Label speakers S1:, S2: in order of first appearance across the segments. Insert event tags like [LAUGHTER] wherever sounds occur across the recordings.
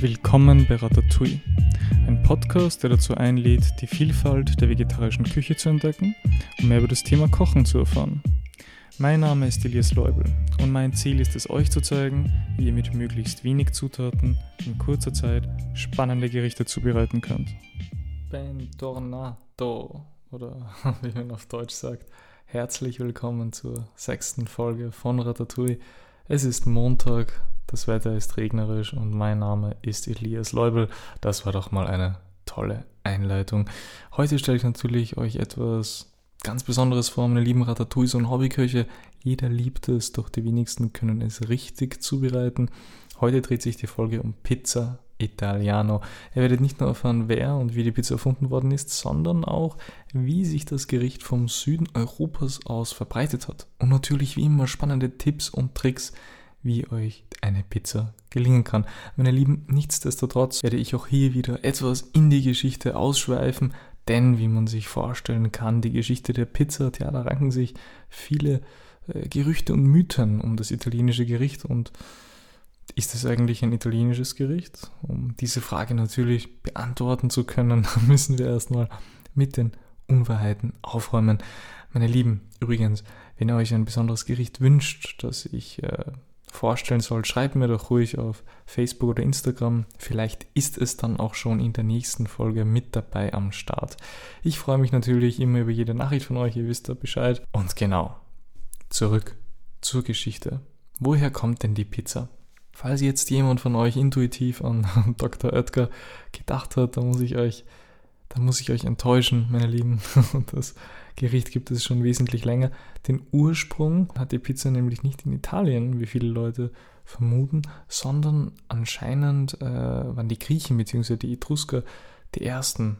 S1: Willkommen bei Ratatouille, ein Podcast, der dazu einlädt, die Vielfalt der vegetarischen Küche zu entdecken und mehr über das Thema Kochen zu erfahren. Mein Name ist Elias Leubel und mein Ziel ist es, euch zu zeigen, wie ihr mit möglichst wenig Zutaten in kurzer Zeit spannende Gerichte zubereiten könnt. Bentornato oder [LAUGHS] wie man auf Deutsch sagt, herzlich willkommen zur sechsten Folge von Ratatouille. Es ist Montag, das Wetter ist regnerisch und mein Name ist Elias Leubel. Das war doch mal eine tolle Einleitung. Heute stelle ich natürlich euch etwas ganz Besonderes vor, meine lieben Ratatouilles und Hobbyköche. Jeder liebt es, doch die wenigsten können es richtig zubereiten. Heute dreht sich die Folge um Pizza Italiano. Ihr werdet nicht nur erfahren, wer und wie die Pizza erfunden worden ist, sondern auch, wie sich das Gericht vom Süden Europas aus verbreitet hat. Und natürlich wie immer spannende Tipps und Tricks, wie euch eine Pizza gelingen kann. Meine Lieben, nichtsdestotrotz werde ich auch hier wieder etwas in die Geschichte ausschweifen, denn wie man sich vorstellen kann, die Geschichte der Pizza, ja, da ranken sich viele äh, Gerüchte und Mythen um das italienische Gericht und ist es eigentlich ein italienisches Gericht? Um diese Frage natürlich beantworten zu können, [LAUGHS] müssen wir erstmal mit den Unwahrheiten aufräumen. Meine Lieben, übrigens, wenn ihr euch ein besonderes Gericht wünscht, das ich äh, vorstellen soll, schreibt mir doch ruhig auf Facebook oder Instagram. Vielleicht ist es dann auch schon in der nächsten Folge mit dabei am Start. Ich freue mich natürlich immer über jede Nachricht von euch, ihr wisst da Bescheid. Und genau, zurück zur Geschichte. Woher kommt denn die Pizza? Falls jetzt jemand von euch intuitiv an [LAUGHS] Dr. Oetker gedacht hat, dann muss ich euch, dann muss ich euch enttäuschen, meine Lieben. [LAUGHS] Das Gericht gibt es schon wesentlich länger. Den Ursprung hat die Pizza nämlich nicht in Italien, wie viele Leute vermuten, sondern anscheinend äh, waren die Griechen bzw. die Etrusker die ersten,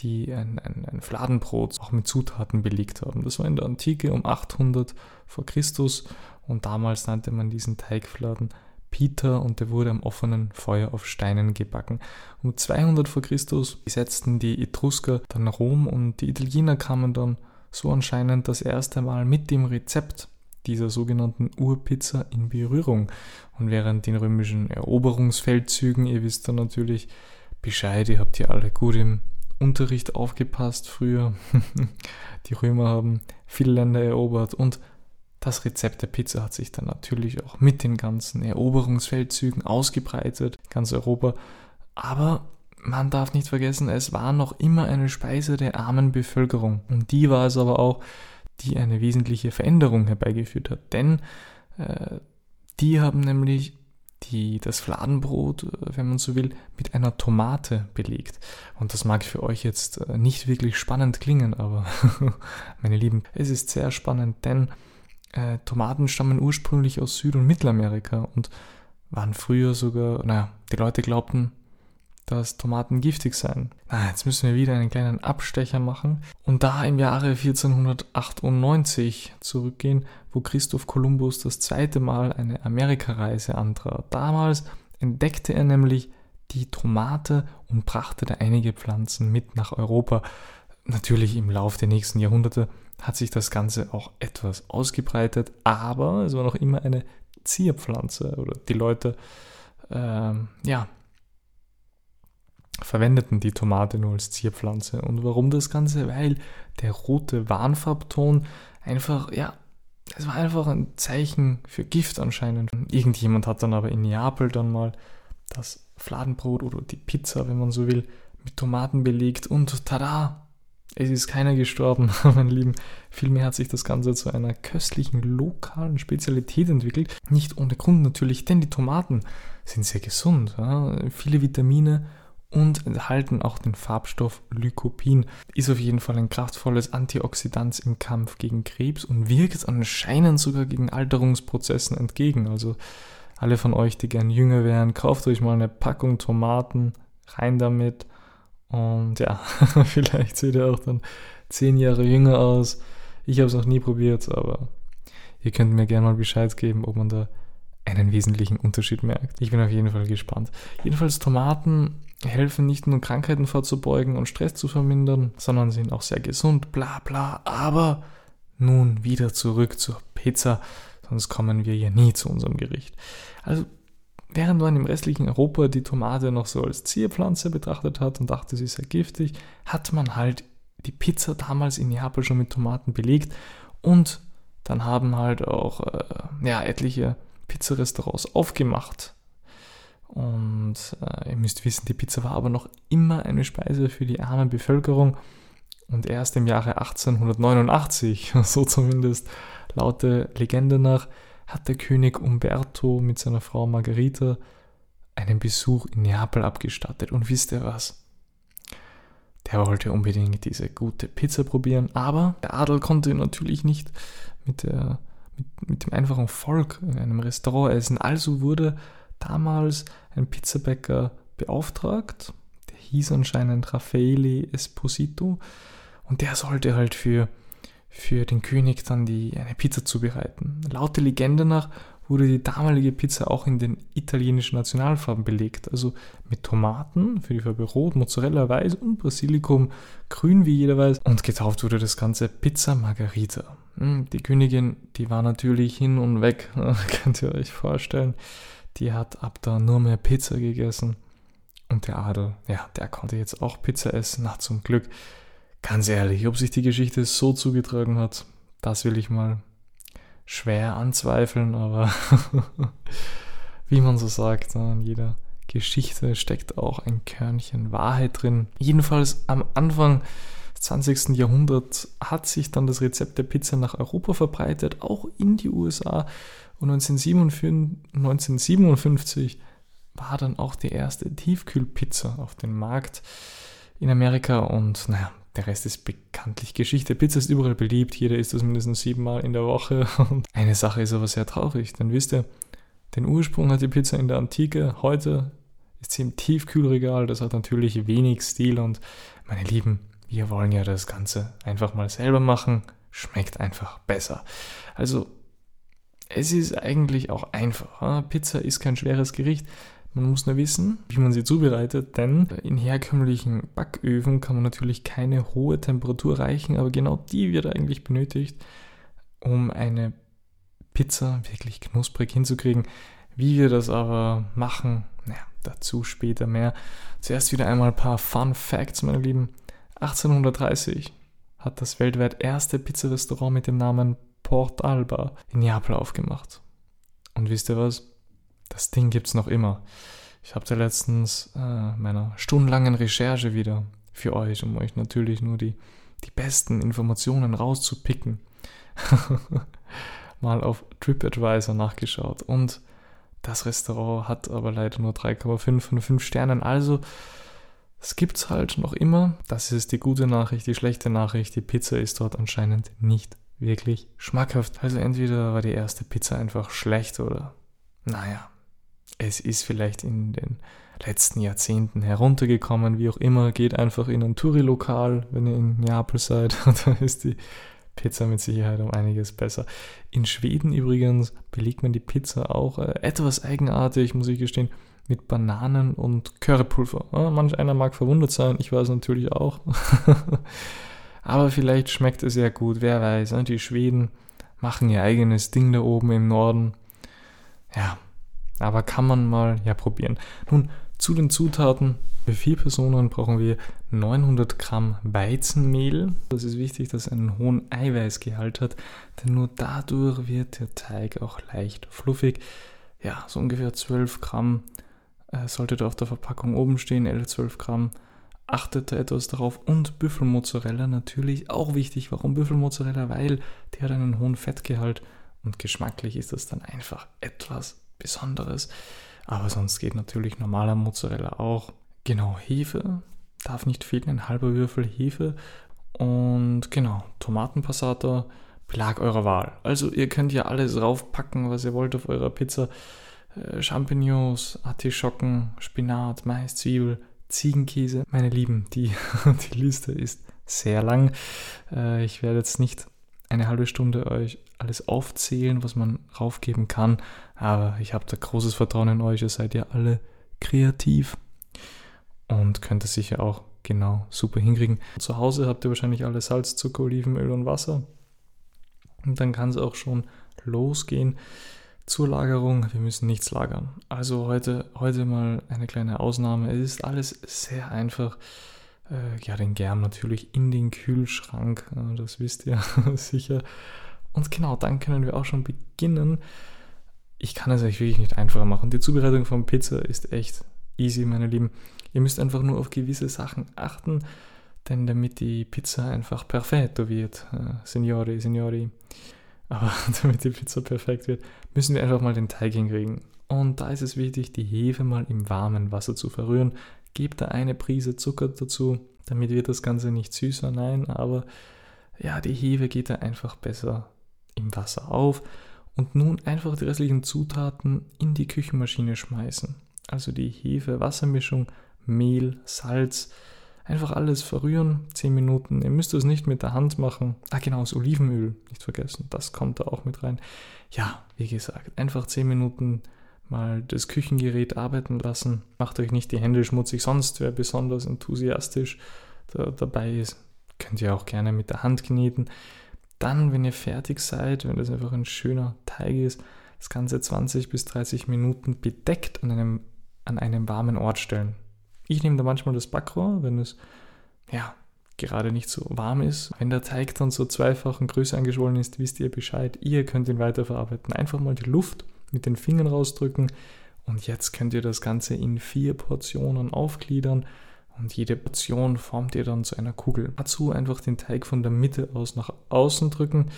S1: die ein, ein, ein Fladenbrot auch mit Zutaten belegt haben. Das war in der Antike um 800 vor Christus und damals nannte man diesen Teigfladen Peter und der wurde am offenen Feuer auf Steinen gebacken. Um 200 vor Christus besetzten die Etrusker dann Rom und die Italiener kamen dann so anscheinend das erste Mal mit dem Rezept dieser sogenannten Urpizza in Berührung. Und während den römischen Eroberungsfeldzügen, ihr wisst dann natürlich Bescheid, ihr habt hier alle gut im Unterricht aufgepasst früher. [LAUGHS] die Römer haben viele Länder erobert und das Rezept der Pizza hat sich dann natürlich auch mit den ganzen Eroberungsfeldzügen ausgebreitet, ganz Europa. Aber man darf nicht vergessen, es war noch immer eine Speise der armen Bevölkerung. Und die war es aber auch, die eine wesentliche Veränderung herbeigeführt hat. Denn äh, die haben nämlich die, das Fladenbrot, äh, wenn man so will, mit einer Tomate belegt. Und das mag für euch jetzt äh, nicht wirklich spannend klingen, aber [LAUGHS] meine Lieben, es ist sehr spannend, denn äh, Tomaten stammen ursprünglich aus Süd- und Mittelamerika und waren früher sogar, naja, die Leute glaubten, dass Tomaten giftig seien. Ah, jetzt müssen wir wieder einen kleinen Abstecher machen und da im Jahre 1498 zurückgehen, wo Christoph Kolumbus das zweite Mal eine Amerikareise antrat. Damals entdeckte er nämlich die Tomate und brachte da einige Pflanzen mit nach Europa. Natürlich im Lauf der nächsten Jahrhunderte hat sich das Ganze auch etwas ausgebreitet, aber es war noch immer eine Zierpflanze oder die Leute, ähm, ja, verwendeten die Tomate nur als Zierpflanze. Und warum das Ganze? Weil der rote Warnfarbton einfach, ja, es war einfach ein Zeichen für Gift anscheinend. Irgendjemand hat dann aber in Neapel dann mal das Fladenbrot oder die Pizza, wenn man so will, mit Tomaten belegt und tada, es ist keiner gestorben, [LAUGHS] meine Lieben. Vielmehr hat sich das Ganze zu einer köstlichen lokalen Spezialität entwickelt. Nicht ohne Grund natürlich, denn die Tomaten sind sehr gesund. Ja? Viele Vitamine und enthalten auch den Farbstoff Lycopin. Ist auf jeden Fall ein kraftvolles Antioxidant im Kampf gegen Krebs und wirkt anscheinend sogar gegen Alterungsprozessen entgegen. Also alle von euch, die gern jünger wären, kauft euch mal eine Packung Tomaten, rein damit und ja, [LAUGHS] vielleicht seht ihr auch dann zehn Jahre jünger aus. Ich habe es noch nie probiert, aber ihr könnt mir gerne mal Bescheid geben, ob man da einen wesentlichen Unterschied merkt. Ich bin auf jeden Fall gespannt. Jedenfalls Tomaten helfen nicht nur Krankheiten vorzubeugen und Stress zu vermindern, sondern sind auch sehr gesund, bla bla. Aber nun wieder zurück zur Pizza, sonst kommen wir ja nie zu unserem Gericht. Also während man im restlichen Europa die Tomate noch so als Zierpflanze betrachtet hat und dachte, sie sei giftig, hat man halt die Pizza damals in Neapel schon mit Tomaten belegt und dann haben halt auch äh, ja, etliche Pizzarestaurants aufgemacht. Und äh, ihr müsst wissen, die Pizza war aber noch immer eine Speise für die arme Bevölkerung. Und erst im Jahre 1889, [LAUGHS] so zumindest laut der Legende nach, hat der König Umberto mit seiner Frau Margherita einen Besuch in Neapel abgestattet. Und wisst ihr was? Der wollte unbedingt diese gute Pizza probieren, aber der Adel konnte natürlich nicht mit, der, mit, mit dem einfachen Volk in einem Restaurant essen. Also wurde damals ein Pizzabäcker beauftragt, der hieß anscheinend Raffaele Esposito und der sollte halt für, für den König dann die, eine Pizza zubereiten. Laut der Legende nach wurde die damalige Pizza auch in den italienischen Nationalfarben belegt, also mit Tomaten für die Farbe Rot, Mozzarella weiß und Basilikum grün, wie jeder weiß. Und getauft wurde das Ganze Pizza Margarita. Hm, die Königin, die war natürlich hin und weg, [LAUGHS] könnt ihr euch vorstellen. Die hat ab da nur mehr Pizza gegessen. Und der Adel, ja, der konnte jetzt auch Pizza essen. Na, zum Glück. Ganz ehrlich, ob sich die Geschichte so zugetragen hat, das will ich mal schwer anzweifeln, aber [LAUGHS] wie man so sagt, in jeder Geschichte steckt auch ein Körnchen Wahrheit drin. Jedenfalls am Anfang des 20. Jahrhunderts hat sich dann das Rezept der Pizza nach Europa verbreitet, auch in die USA. Und 1957, war dann auch die erste Tiefkühlpizza auf dem Markt in Amerika. Und naja, der Rest ist bekanntlich Geschichte. Pizza ist überall beliebt, jeder isst das mindestens siebenmal in der Woche. [LAUGHS] Und eine Sache ist aber sehr traurig, denn wisst ihr, den Ursprung hat die Pizza in der Antike, heute ist sie im Tiefkühlregal, das hat natürlich wenig Stil und meine Lieben, wir wollen ja das Ganze einfach mal selber machen, schmeckt einfach besser. Also, es ist eigentlich auch einfach. Pizza ist kein schweres Gericht. Man muss nur wissen, wie man sie zubereitet, denn in herkömmlichen Backöfen kann man natürlich keine hohe Temperatur erreichen, aber genau die wird eigentlich benötigt, um eine Pizza wirklich knusprig hinzukriegen. Wie wir das aber machen, naja, dazu später mehr. Zuerst wieder einmal ein paar Fun Facts, meine Lieben. 1830 hat das weltweit erste Pizzarestaurant mit dem Namen Port Alba in Neapel aufgemacht. Und wisst ihr was? Das Ding gibt es noch immer. Ich habe da letztens äh, meiner stundenlangen Recherche wieder für euch, um euch natürlich nur die, die besten Informationen rauszupicken, [LAUGHS] mal auf TripAdvisor nachgeschaut. Und das Restaurant hat aber leider nur 3,5 von 5 Sternen. Also, es gibt es halt noch immer. Das ist die gute Nachricht. Die schlechte Nachricht, die Pizza ist dort anscheinend nicht wirklich schmackhaft. Also entweder war die erste Pizza einfach schlecht oder, naja, es ist vielleicht in den letzten Jahrzehnten heruntergekommen, wie auch immer, geht einfach in ein Touri-Lokal, wenn ihr in Neapel seid, [LAUGHS] da ist die Pizza mit Sicherheit um einiges besser. In Schweden übrigens belegt man die Pizza auch äh, etwas eigenartig, muss ich gestehen, mit Bananen und Currypulver. Ja, manch einer mag verwundert sein, ich weiß natürlich auch. [LAUGHS] Aber vielleicht schmeckt es ja gut, wer weiß. Ne? Die Schweden machen ihr eigenes Ding da oben im Norden. Ja, aber kann man mal ja probieren. Nun, zu den Zutaten. Für vier Personen brauchen wir 900 Gramm Weizenmehl. Das ist wichtig, dass es einen hohen Eiweißgehalt hat, denn nur dadurch wird der Teig auch leicht fluffig. Ja, so ungefähr 12 Gramm äh, sollte da auf der Verpackung oben stehen, 11, 12 Gramm. Achtet da etwas darauf. Und Büffelmozzarella natürlich auch wichtig. Warum Büffelmozzarella? Weil der hat einen hohen Fettgehalt und geschmacklich ist das dann einfach etwas Besonderes. Aber sonst geht natürlich normaler Mozzarella auch. Genau, Hefe darf nicht fehlen, ein halber Würfel Hefe. Und genau, Tomatenpassato, Belag eurer Wahl. Also ihr könnt ja alles raufpacken, was ihr wollt auf eurer Pizza. Äh, Champignons, Artischocken, Spinat, Mais, Zwiebel, Ziegenkäse. Meine Lieben, die, [LAUGHS] die Liste ist sehr lang. Äh, ich werde jetzt nicht eine halbe Stunde euch alles aufzählen, was man raufgeben kann. Aber ich habe da großes Vertrauen in euch. Ihr seid ja alle kreativ und könnt es sicher auch genau super hinkriegen. Zu Hause habt ihr wahrscheinlich alle Salz, Zucker, Olivenöl und Wasser. Und dann kann es auch schon losgehen. zur Lagerung. Wir müssen nichts lagern. Also heute, heute mal eine kleine Ausnahme. Es ist alles sehr einfach. Äh, ja, den Germ natürlich in den Kühlschrank. Äh, das wisst ihr [LAUGHS] sicher. Und genau, dann können wir auch schon beginnen. Ich kann es euch wirklich nicht einfacher machen. Die Zubereitung von Pizza ist echt easy, meine Lieben. Ihr müsst einfach nur auf gewisse Sachen achten, denn damit die Pizza einfach perfetto wird, äh, Signori, Signori, [LAUGHS] aber damit die Pizza perfekt wird, müssen wir einfach mal den Teig hinkriegen. Und da ist es wichtig, die Hefe mal im warmen Wasser zu verrühren. Gebt da eine Prise Zucker dazu, damit wird das Ganze nicht süßer, nein, aber ja, die Hefe geht da einfach besser im Wasser auf. Und nun einfach die restlichen Zutaten in die Küchenmaschine schmeißen. Also die Hefe-Wassermischung, Mehl, Salz, Einfach alles verrühren, 10 Minuten. Ihr müsst es nicht mit der Hand machen. Ah, genau, das Olivenöl, nicht vergessen, das kommt da auch mit rein. Ja, wie gesagt, einfach 10 Minuten mal das Küchengerät arbeiten lassen. Macht euch nicht die Hände schmutzig, sonst wer besonders enthusiastisch da, dabei ist, könnt ihr auch gerne mit der Hand kneten. Dann, wenn ihr fertig seid, wenn das einfach ein schöner Teig ist, das Ganze 20 bis 30 Minuten bedeckt an einem, an einem warmen Ort stellen. Ich nehme da manchmal das Backrohr, wenn es ja gerade nicht so warm ist. Wenn der Teig dann so zweifach und größer angeschwollen ist, wisst ihr Bescheid. Ihr könnt ihn weiterverarbeiten. Einfach mal die Luft mit den Fingern rausdrücken und jetzt könnt ihr das Ganze in vier Portionen aufgliedern und jede Portion formt ihr dann zu einer Kugel. Dazu einfach den Teig von der Mitte aus nach außen drücken.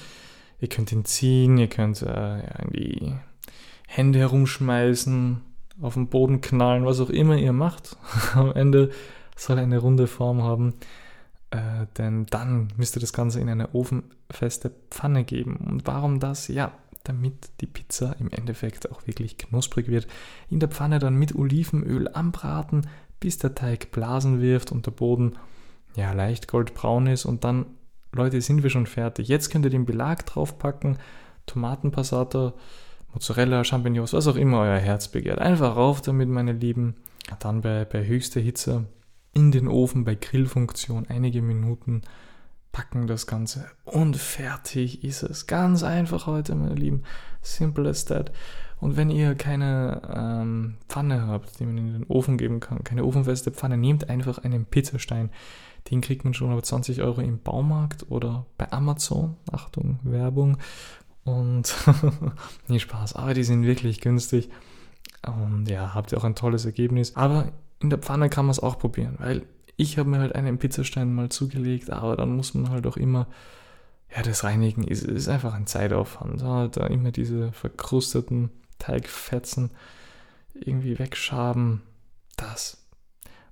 S1: Ihr könnt ihn ziehen, ihr könnt äh, in die Hände herumschmeißen, auf den Boden knallen, was auch immer ihr macht. [LAUGHS] Am Ende soll eine runde Form haben, äh, denn dann müsst ihr das Ganze in eine ofenfeste Pfanne geben. Und warum das? Ja, damit die Pizza im Endeffekt auch wirklich knusprig wird. In der Pfanne dann mit Olivenöl anbraten, bis der Teig Blasen wirft und der Boden ja leicht goldbraun ist und dann Leute, sind wir schon fertig. Jetzt könnt ihr den Belag draufpacken, Tomatenpassato, Mozzarella, Champignons, was auch immer euer Herz begehrt. Einfach rauf damit, meine Lieben. Dann bei, bei höchster Hitze in den Ofen bei Grillfunktion einige Minuten packen das Ganze und fertig ist es. Ganz einfach heute, meine Lieben. Simple as that. Und wenn ihr keine ähm, Pfanne habt, die man in den Ofen geben kann, keine ofenfeste Pfanne, nehmt einfach einen Pizzastein. Den kriegt man schon auf 20 Euro im Baumarkt oder bei Amazon. Achtung, Werbung. Und [LAUGHS] nee, Spaß, aber die sind wirklich günstig. Und ja, habt ihr auch ein tolles Ergebnis. Aber in der Pfanne kann man es auch probieren, weil ich habe mir halt einen Pizzastein mal zugelegt, aber dann muss man halt auch immer, ja, das Reinigen ist, ist einfach ein Zeitaufwand. Ja, da immer diese verkrusteten Teigfetzen irgendwie wegschaben, das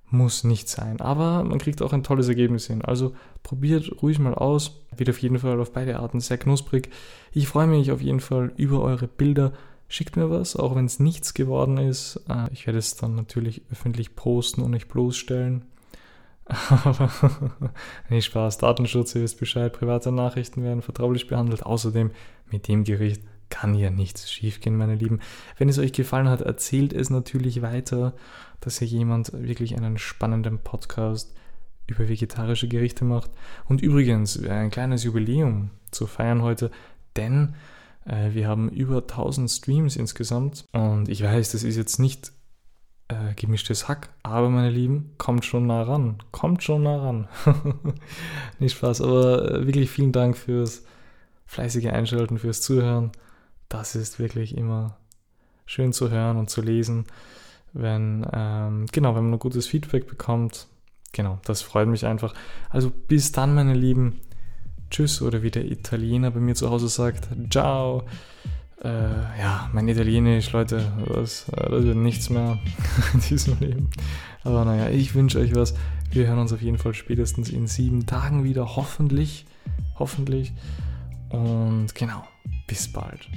S1: muss nicht sein. Aber man kriegt auch ein tolles Ergebnis hin. Also probiert ruhig mal aus. Wird auf jeden Fall auf beide Arten sehr knusprig. Ich freue mich auf jeden Fall über eure Bilder. Schickt mir was, auch wenn es nichts geworden ist. Äh, ich werde es dann natürlich öffentlich posten und nicht bloßstellen. Aber [LAUGHS] nicht Spaß, Datenschutz, ihr wisst Bescheid, private Nachrichten werden vertraulich behandelt. Außerdem mit dem Gericht kann ja nichts schiefgehen, meine Lieben. Wenn es euch gefallen hat, erzählt es natürlich weiter, dass hier jemand wirklich einen spannenden Podcast über vegetarische Gerichte macht. Und übrigens, ein kleines Jubiläum zu feiern heute, denn äh, wir haben über 1000 Streams insgesamt. Und ich weiß, das ist jetzt nicht äh, gemischtes Hack, aber meine Lieben, kommt schon nah ran. Kommt schon nah ran. [LAUGHS] nicht Spaß, aber äh, wirklich vielen Dank fürs fleißige Einschalten, fürs Zuhören das ist wirklich immer schön zu hören und zu lesen, wenn, ähm, genau, wenn man ein gutes Feedback bekommt. Genau, das freut mich einfach. Also bis dann, meine Lieben. Tschüss oder wie der Italiener bei mir zu Hause sagt, ciao. Äh, ja, mein Italienisch, Leute, das, äh, das wird nichts mehr [LAUGHS] in diesem Leben. Aber naja, ich wünsche euch was. Wir hören uns auf jeden Fall spätestens in sieben Tagen wieder, hoffentlich. Hoffentlich. Und genau, bis bald.